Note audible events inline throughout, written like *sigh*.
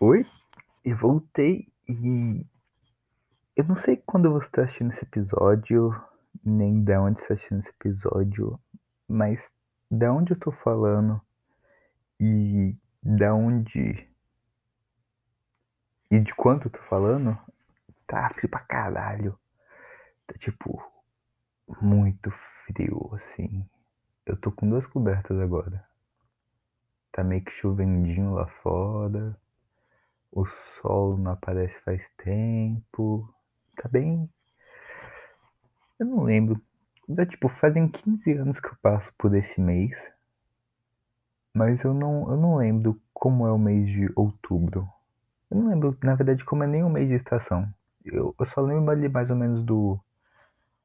Oi? Eu voltei e eu não sei quando você está assistindo esse episódio, nem de onde você está assistindo esse episódio, mas da onde eu tô falando e da onde e de quanto eu tô falando, tá frio pra caralho. Tá tipo muito frio, assim. Eu tô com duas cobertas agora. Tá meio que chovendinho lá fora. O sol não aparece faz tempo. Tá bem. Eu não lembro. Dá, tipo, fazem 15 anos que eu passo por esse mês. Mas eu não, eu não lembro como é o mês de outubro. Eu não lembro, na verdade, como é nem o mês de estação. Eu, eu só lembro ali mais ou menos do.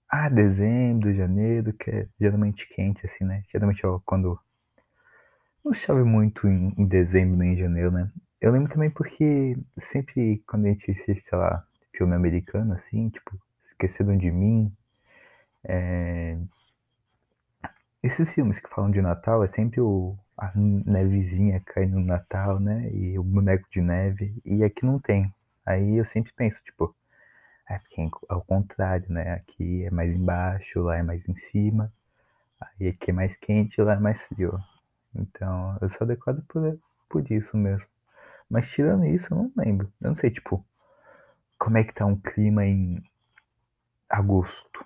Ah, dezembro, janeiro, que é geralmente quente, assim, né? Geralmente ó, quando. Não chove muito em, em dezembro nem em janeiro, né? Eu lembro também porque sempre quando a gente assiste, sei lá, filme americano, assim, tipo, Esqueceram de Mim, é... esses filmes que falam de Natal é sempre o, a nevezinha caindo no Natal, né? E o boneco de neve. E aqui não tem. Aí eu sempre penso, tipo, é porque é ao contrário, né? Aqui é mais embaixo, lá é mais em cima. Aí aqui é mais quente, lá é mais frio. Então eu sou adequado por, por isso mesmo. Mas tirando isso, eu não lembro. Eu não sei, tipo, como é que tá um clima em agosto.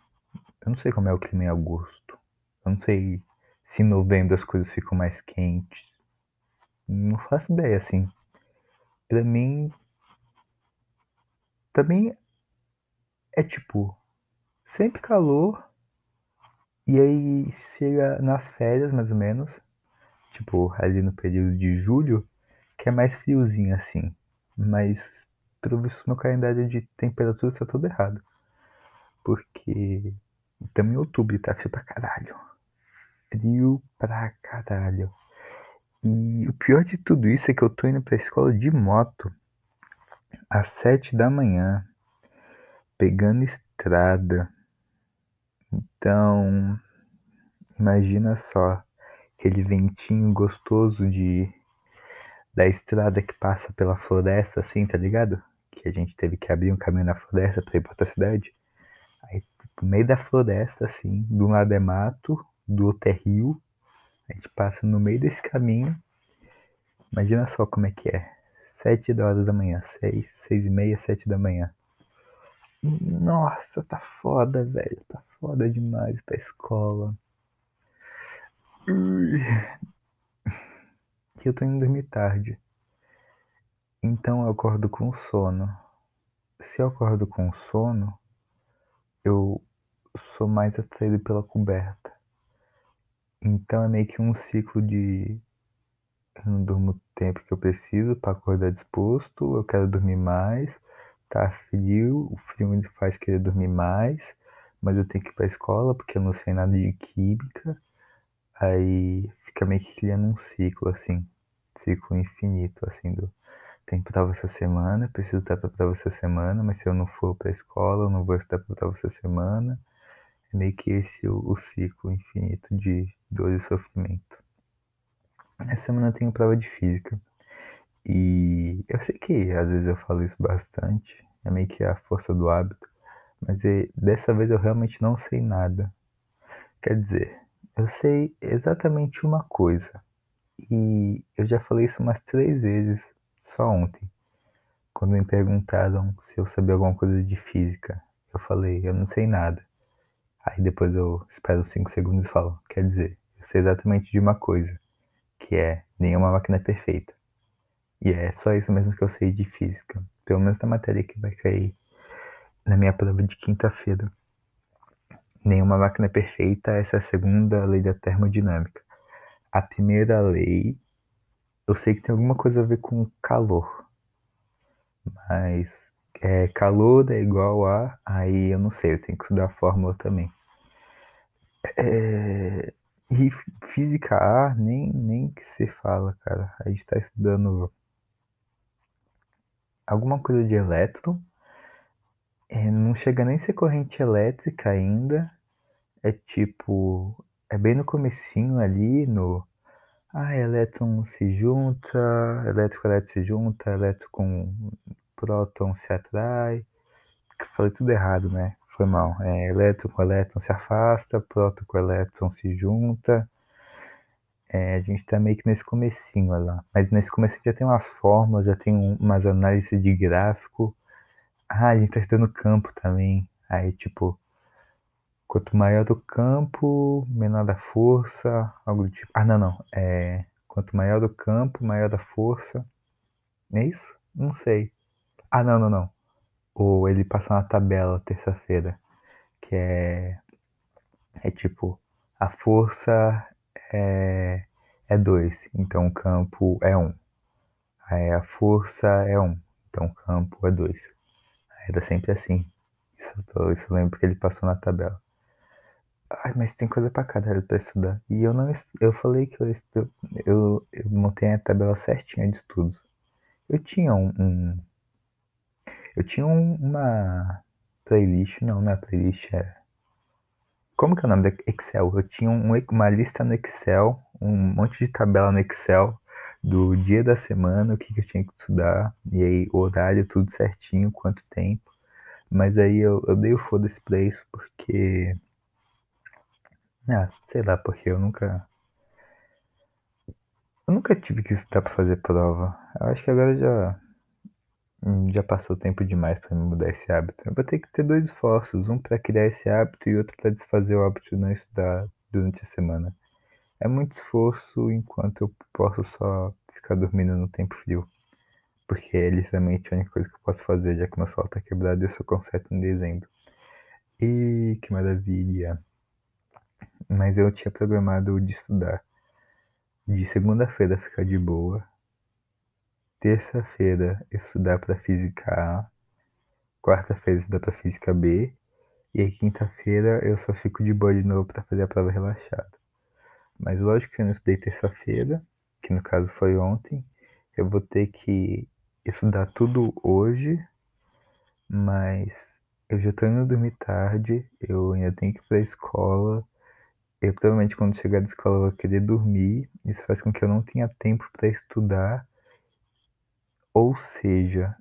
Eu não sei como é o clima em agosto. Eu não sei se em novembro as coisas ficam mais quentes. Não faço ideia, assim. Pra mim. Pra mim. É tipo. Sempre calor. E aí chega nas férias, mais ou menos. Tipo, ali no período de julho. Que é mais friozinho, assim. Mas, pelo visto, meu calendário de temperatura está todo errado. Porque. Estamos em outubro, tá frio pra caralho frio pra caralho. E o pior de tudo isso é que eu tô indo pra escola de moto às sete da manhã, pegando estrada. Então, imagina só aquele ventinho gostoso de da estrada que passa pela floresta, assim, tá ligado? Que a gente teve que abrir um caminho na floresta pra ir pra outra cidade. Aí, no meio da floresta, assim, do lado é mato, do outro é rio. A gente passa no meio desse caminho. Imagina só como é que é. Sete horas da manhã, seis, seis e meia, sete da manhã. Nossa, tá foda, velho. Tá foda demais pra escola. E eu tô indo dormir tarde. Então eu acordo com sono. Se eu acordo com sono, eu sou mais atraído pela coberta. Então é meio que um ciclo de eu não durmo o tempo que eu preciso para acordar disposto, eu quero dormir mais, tá frio, o frio me faz querer dormir mais, mas eu tenho que ir pra escola porque eu não sei nada de química. Aí fica meio que criando um ciclo assim, ciclo infinito assim do tem prova essa semana, preciso estar para prova essa semana, mas se eu não for para a escola, eu não vou estar para prova essa semana. É meio que esse o, o ciclo infinito de dor e sofrimento. Essa semana eu tenho prova de física. E eu sei que às vezes eu falo isso bastante, é meio que a força do hábito, mas é, dessa vez eu realmente não sei nada. Quer dizer, eu sei exatamente uma coisa, e eu já falei isso umas três vezes só ontem, quando me perguntaram se eu sabia alguma coisa de física. Eu falei, eu não sei nada. Aí depois eu espero 5 segundos e falo, quer dizer, eu sei exatamente de uma coisa, que é nenhuma máquina é perfeita. E é só isso mesmo que eu sei de física, pelo menos na matéria que vai cair na minha prova de quinta-feira. Nenhuma máquina é perfeita, essa é a segunda lei da termodinâmica. A primeira lei, eu sei que tem alguma coisa a ver com calor, mas é, calor é igual a. Aí eu não sei, eu tenho que estudar a fórmula também. É, e física A, nem, nem que se fala, cara. A gente tá estudando alguma coisa de elétron. É, não chega nem a ser corrente elétrica ainda. É tipo. É bem no comecinho ali, no. Ah, elétron se junta, elétron com elétron se junta, elétron com próton se atrai. Falei tudo errado, né? Foi mal. É, elétron com elétron se afasta, próton com elétron se junta. É, a gente tá meio que nesse comecinho lá. Mas nesse começo já tem umas fórmulas, já tem umas análises de gráfico. Ah, a gente tá estudando campo também. Aí, tipo, quanto maior o campo, menor a força, algo do tipo. Ah, não, não. É, quanto maior o campo, maior a força. É isso? Não sei. Ah, não, não, não. Ou ele passa uma tabela terça-feira, que é. É tipo, a força é, é 2, então o campo é 1. Um. Aí a força é 1, um, então o campo é 2. Era sempre assim. Isso isso eu lembro que ele passou na tabela. Ai, mas tem coisa pra caralho pra estudar. E eu não eu falei que eu, eu, eu, montei a tabela certinha de estudos. Eu tinha um, um eu tinha um, uma playlist, não, não é playlist, é como que é o nome da Excel? Eu tinha um, uma lista no Excel, um monte de tabela no Excel do dia da semana, o que, que eu tinha que estudar, e aí horário, tudo certinho, quanto tempo. Mas aí eu, eu dei o foda-se pra isso porque. Ah, sei lá, porque eu nunca. Eu nunca tive que estudar pra fazer prova. Eu acho que agora já. Já passou tempo demais para mudar esse hábito. Eu vou ter que ter dois esforços, um para criar esse hábito e outro para desfazer o hábito de não estudar durante a semana. É muito esforço enquanto eu posso só ficar dormindo no tempo frio. Porque é literalmente a única coisa que eu posso fazer, já que meu sol tá quebrado e eu só conserto em dezembro. E que maravilha! Mas eu tinha programado de estudar de segunda-feira ficar de boa, terça-feira estudar para física A, quarta-feira estudar para física B, e quinta-feira eu só fico de boa de novo para fazer a prova relaxada. Mas lógico que eu não estudei terça-feira, que no caso foi ontem, eu vou ter que estudar tudo hoje, mas eu já tô indo dormir tarde, eu ainda tenho que ir pra escola. Eu provavelmente quando chegar da escola eu vou querer dormir. Isso faz com que eu não tenha tempo para estudar ou seja,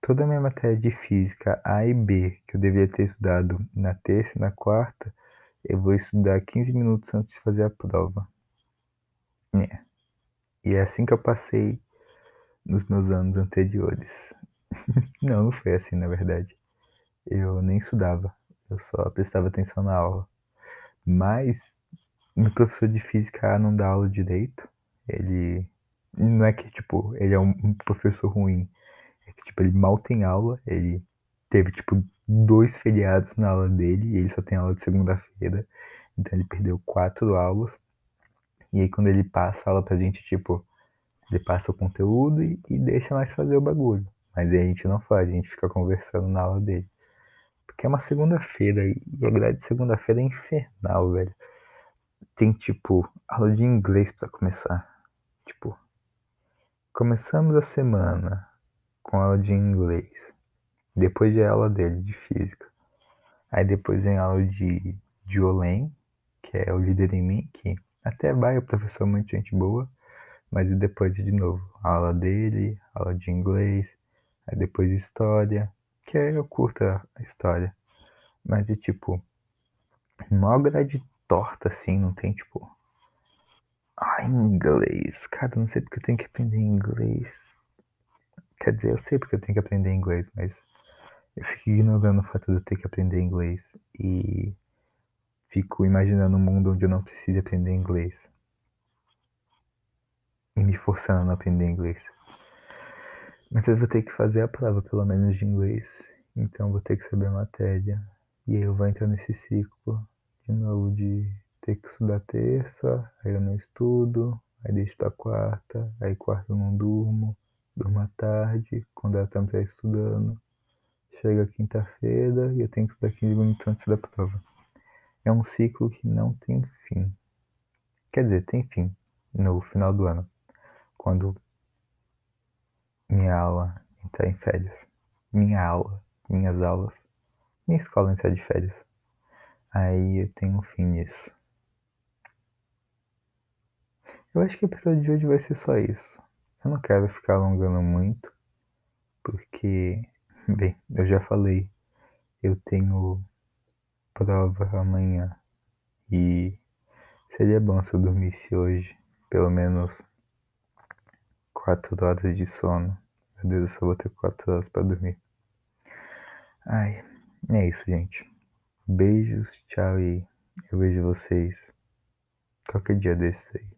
toda a minha matéria de física A e B, que eu deveria ter estudado na terça e na quarta, eu vou estudar 15 minutos antes de fazer a prova. É. E é assim que eu passei nos meus anos anteriores. *laughs* não, não foi assim, na verdade. Eu nem estudava, eu só prestava atenção na aula. Mas meu professor de física não dá aula direito. Ele não é que, tipo, ele é um professor ruim. É que, tipo, ele mal tem aula. Ele teve, tipo, dois feriados na aula dele e ele só tem aula de segunda-feira. Então ele perdeu quatro aulas. E aí quando ele passa a aula pra gente, tipo, ele passa o conteúdo e, e deixa mais fazer o bagulho. Mas aí a gente não faz, a gente fica conversando na aula dele. Porque é uma segunda-feira e a grade de segunda-feira é infernal, velho. Tem, tipo, aula de inglês para começar. Tipo, Começamos a semana com aula de inglês. Depois de aula dele de física. Aí depois vem aula de, de que é o líder em mim, que até vai, o professor é muito gente boa. Mas depois de novo, aula dele, aula de inglês, aí depois história, que é eu curto a história. Mas de tipo, maior grade torta assim, não tem tipo ah, inglês. Cara, não sei porque eu tenho que aprender inglês. Quer dizer, eu sei porque eu tenho que aprender inglês, mas eu fico ignorando o fato de eu ter que aprender inglês e fico imaginando um mundo onde eu não preciso aprender inglês. E me forçando a não aprender inglês. Mas eu vou ter que fazer a prova, pelo menos, de inglês. Então vou ter que saber a matéria. E aí eu vou entrar nesse ciclo de novo de ter que estudar terça, aí eu não estudo, aí deixo pra quarta, aí quarta eu não durmo, durmo à tarde, quando ela tempo tá estudando. Chega quinta-feira e eu tenho que estudar 15 minutos antes da prova. É um ciclo que não tem fim. Quer dizer, tem fim no final do ano, quando minha aula entrar em férias. Minha aula, minhas aulas, minha escola entrar de férias. Aí eu tenho um fim nisso. Eu acho que o episódio de hoje vai ser só isso. Eu não quero ficar alongando muito, porque, *laughs* bem, eu já falei, eu tenho prova amanhã e seria bom se eu dormisse hoje, pelo menos quatro horas de sono. Meu Deus, eu só vou ter quatro horas para dormir. Ai, é isso, gente. Beijos, tchau e eu vejo vocês qualquer dia desses aí.